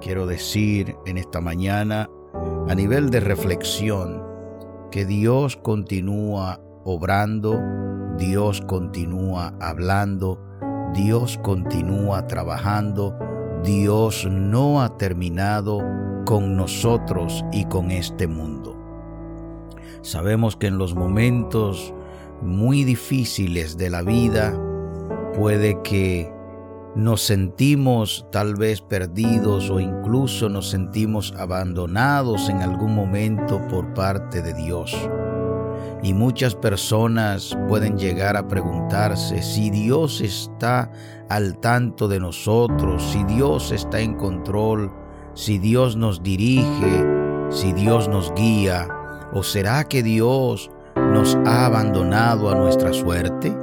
quiero decir en esta mañana, a nivel de reflexión, que Dios continúa obrando, Dios continúa hablando, Dios continúa trabajando, Dios no ha terminado con nosotros y con este mundo. Sabemos que en los momentos muy difíciles de la vida puede que nos sentimos tal vez perdidos o incluso nos sentimos abandonados en algún momento por parte de Dios. Y muchas personas pueden llegar a preguntarse si Dios está al tanto de nosotros, si Dios está en control, si Dios nos dirige, si Dios nos guía, o será que Dios nos ha abandonado a nuestra suerte.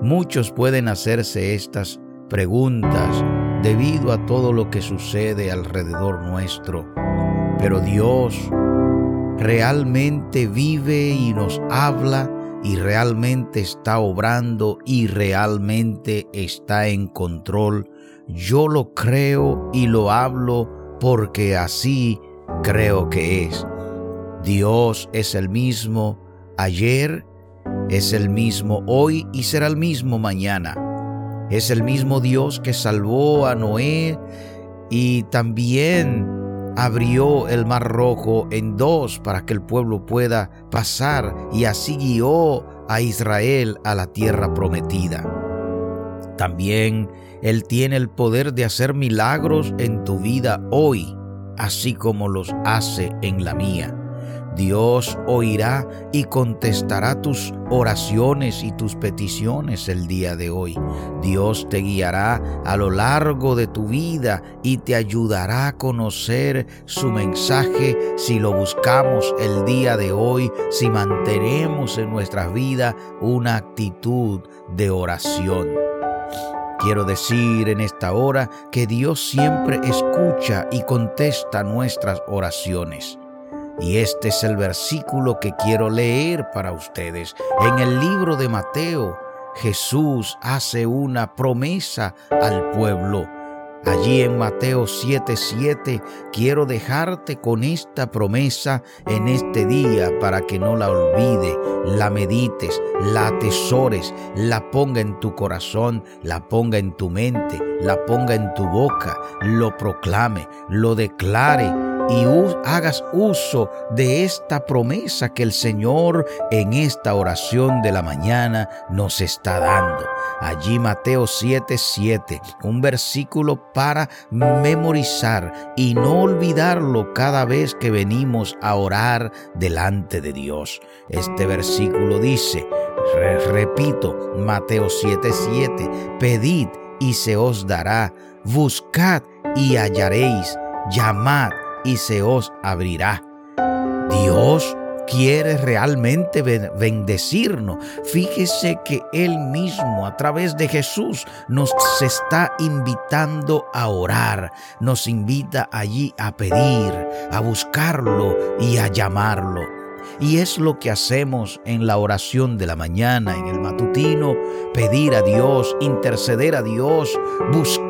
Muchos pueden hacerse estas preguntas debido a todo lo que sucede alrededor nuestro. Pero Dios realmente vive y nos habla y realmente está obrando y realmente está en control. Yo lo creo y lo hablo porque así creo que es. Dios es el mismo ayer, es el mismo hoy y será el mismo mañana. Es el mismo Dios que salvó a Noé y también abrió el mar rojo en dos para que el pueblo pueda pasar y así guió a Israel a la tierra prometida. También Él tiene el poder de hacer milagros en tu vida hoy, así como los hace en la mía. Dios oirá y contestará tus oraciones y tus peticiones el día de hoy. Dios te guiará a lo largo de tu vida y te ayudará a conocer su mensaje si lo buscamos el día de hoy, si mantenemos en nuestras vidas una actitud de oración. Quiero decir en esta hora que Dios siempre escucha y contesta nuestras oraciones. Y este es el versículo que quiero leer para ustedes. En el libro de Mateo, Jesús hace una promesa al pueblo. Allí en Mateo 7:7 quiero dejarte con esta promesa en este día para que no la olvide, la medites, la atesores, la ponga en tu corazón, la ponga en tu mente, la ponga en tu boca, lo proclame, lo declare y hagas uso de esta promesa que el Señor en esta oración de la mañana nos está dando. Allí Mateo 7:7, un versículo para memorizar y no olvidarlo cada vez que venimos a orar delante de Dios. Este versículo dice, repito, Mateo 7:7, pedid y se os dará, buscad y hallaréis, llamad y se os abrirá. Dios quiere realmente bendecirnos. Fíjese que Él mismo a través de Jesús nos está invitando a orar, nos invita allí a pedir, a buscarlo y a llamarlo. Y es lo que hacemos en la oración de la mañana, en el matutino, pedir a Dios, interceder a Dios, buscar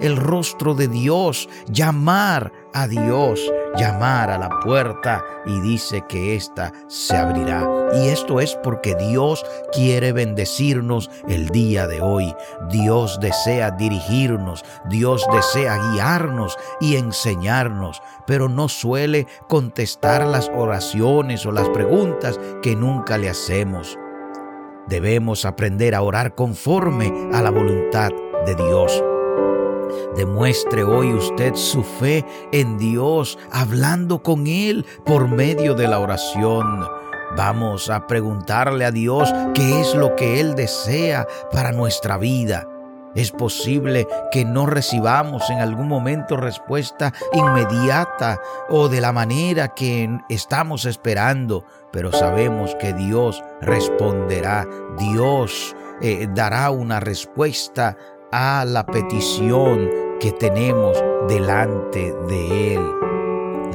el rostro de Dios, llamar a Dios, llamar a la puerta y dice que ésta se abrirá. Y esto es porque Dios quiere bendecirnos el día de hoy. Dios desea dirigirnos, Dios desea guiarnos y enseñarnos, pero no suele contestar las oraciones o las preguntas que nunca le hacemos. Debemos aprender a orar conforme a la voluntad de Dios. Demuestre hoy usted su fe en Dios, hablando con Él por medio de la oración. Vamos a preguntarle a Dios qué es lo que Él desea para nuestra vida. Es posible que no recibamos en algún momento respuesta inmediata o de la manera que estamos esperando, pero sabemos que Dios responderá, Dios eh, dará una respuesta a la petición que tenemos delante de Él.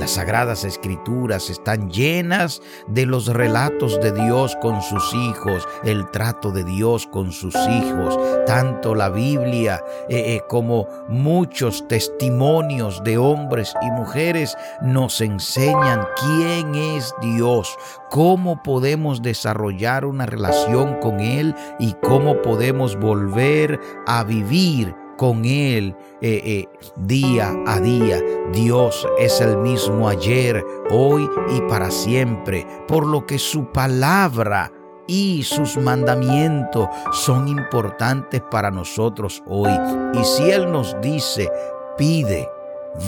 Las sagradas escrituras están llenas de los relatos de Dios con sus hijos, el trato de Dios con sus hijos. Tanto la Biblia eh, eh, como muchos testimonios de hombres y mujeres nos enseñan quién es Dios, cómo podemos desarrollar una relación con Él y cómo podemos volver a vivir con Él eh, eh, día a día. Dios es el mismo ayer, hoy y para siempre, por lo que su palabra y sus mandamientos son importantes para nosotros hoy. Y si Él nos dice, pide,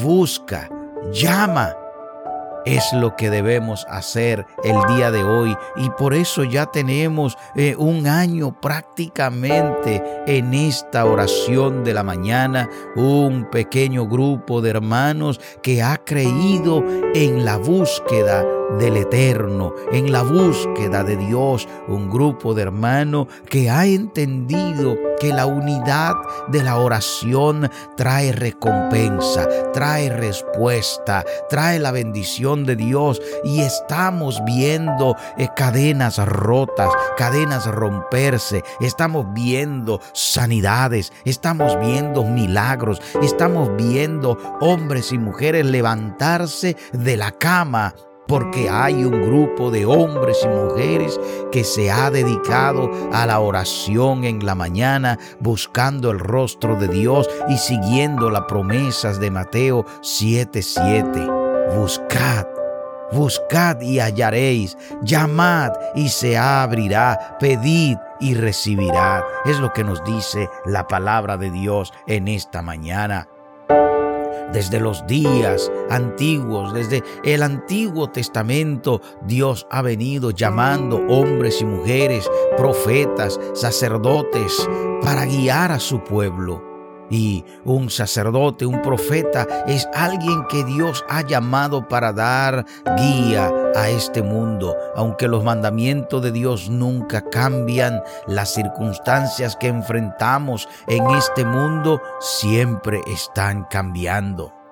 busca, llama, es lo que debemos hacer el día de hoy. Y por eso ya tenemos eh, un año prácticamente en esta oración de la mañana, un pequeño grupo de hermanos que ha creído en la búsqueda del eterno, en la búsqueda de Dios, un grupo de hermanos que ha entendido que la unidad de la oración trae recompensa, trae respuesta, trae la bendición de Dios y estamos viendo eh, cadenas rotas, cadenas romperse, estamos viendo sanidades, estamos viendo milagros, estamos viendo hombres y mujeres levantarse de la cama porque hay un grupo de hombres y mujeres que se ha dedicado a la oración en la mañana, buscando el rostro de Dios y siguiendo las promesas de Mateo 7:7. Buscad, buscad y hallaréis, llamad y se abrirá, pedid y recibirá. Es lo que nos dice la palabra de Dios en esta mañana desde los días antiguos, desde el Antiguo Testamento, Dios ha venido llamando hombres y mujeres, profetas, sacerdotes, para guiar a su pueblo. Y un sacerdote, un profeta, es alguien que Dios ha llamado para dar guía a este mundo. Aunque los mandamientos de Dios nunca cambian, las circunstancias que enfrentamos en este mundo siempre están cambiando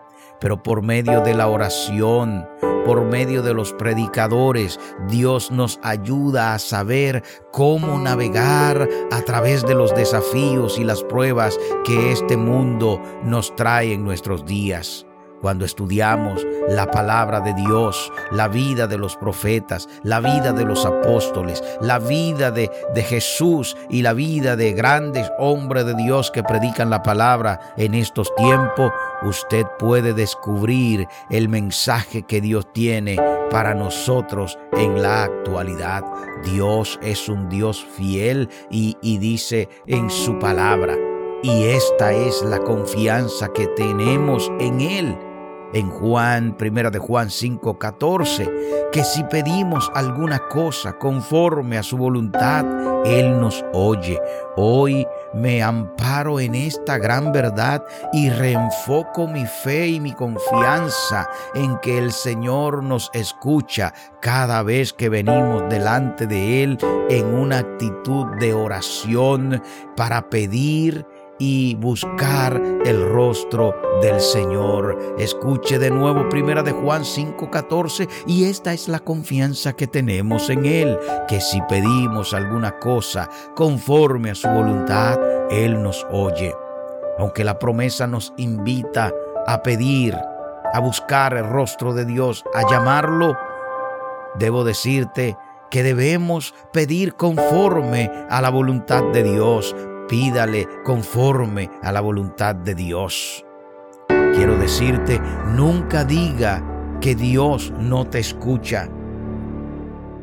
pero por medio de la oración, por medio de los predicadores, Dios nos ayuda a saber cómo navegar a través de los desafíos y las pruebas que este mundo nos trae en nuestros días. Cuando estudiamos la palabra de Dios, la vida de los profetas, la vida de los apóstoles, la vida de, de, Jesús y la vida de grandes hombres de Dios que predican la palabra en estos tiempos, usted puede descubrir el mensaje que Dios tiene para nosotros en la actualidad. Dios es un Dios fiel y, y dice en su palabra, y esta es la confianza que tenemos en Él en Juan, primera de Juan 5:14, que si pedimos alguna cosa conforme a su voluntad, Él nos oye. Hoy me amparo en esta gran verdad y reenfoco mi fe y mi confianza en que el Señor nos escucha cada vez que venimos delante de Él en una actitud de oración para pedir y buscar el rostro del Señor. Escuche de nuevo primera de Juan 5:14 y esta es la confianza que tenemos en Él, que si pedimos alguna cosa conforme a su voluntad, Él nos oye. Aunque la promesa nos invita a pedir, a buscar el rostro de Dios, a llamarlo, debo decirte que debemos pedir conforme a la voluntad de Dios, pídale conforme a la voluntad de Dios. Quiero decirte, nunca diga que Dios no te escucha.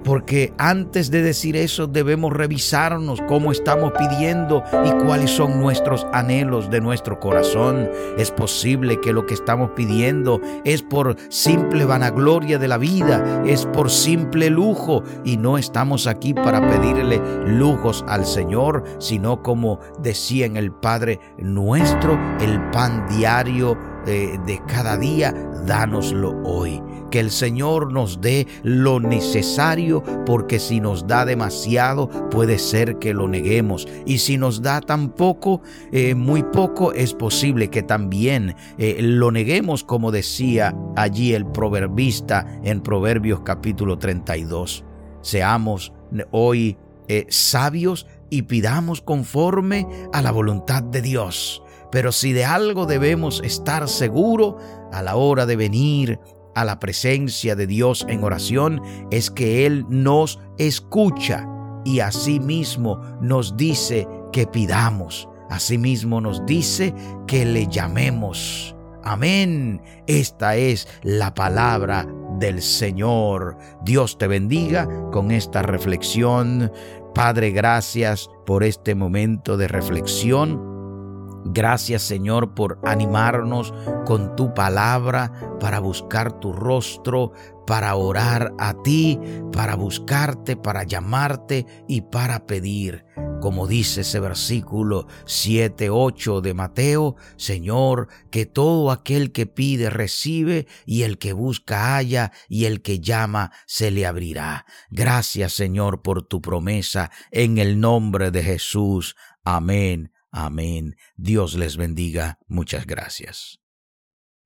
Porque antes de decir eso debemos revisarnos cómo estamos pidiendo y cuáles son nuestros anhelos de nuestro corazón. Es posible que lo que estamos pidiendo es por simple vanagloria de la vida, es por simple lujo y no estamos aquí para pedirle lujos al Señor, sino como decía en el Padre nuestro, el pan diario de cada día, dánoslo hoy. Que el Señor nos dé lo necesario, porque si nos da demasiado, puede ser que lo neguemos. Y si nos da tan poco, eh, muy poco, es posible que también eh, lo neguemos, como decía allí el proverbista en Proverbios capítulo 32. Seamos hoy eh, sabios y pidamos conforme a la voluntad de Dios. Pero si de algo debemos estar seguro a la hora de venir a la presencia de Dios en oración, es que Él nos escucha y asimismo nos dice que pidamos. Asimismo nos dice que le llamemos. Amén. Esta es la palabra del Señor. Dios te bendiga con esta reflexión. Padre, gracias por este momento de reflexión. Gracias Señor por animarnos con tu palabra para buscar tu rostro, para orar a ti, para buscarte, para llamarte y para pedir. Como dice ese versículo 7, 8 de Mateo, Señor, que todo aquel que pide recibe y el que busca halla y el que llama se le abrirá. Gracias Señor por tu promesa en el nombre de Jesús. Amén. Amén. Dios les bendiga. Muchas gracias.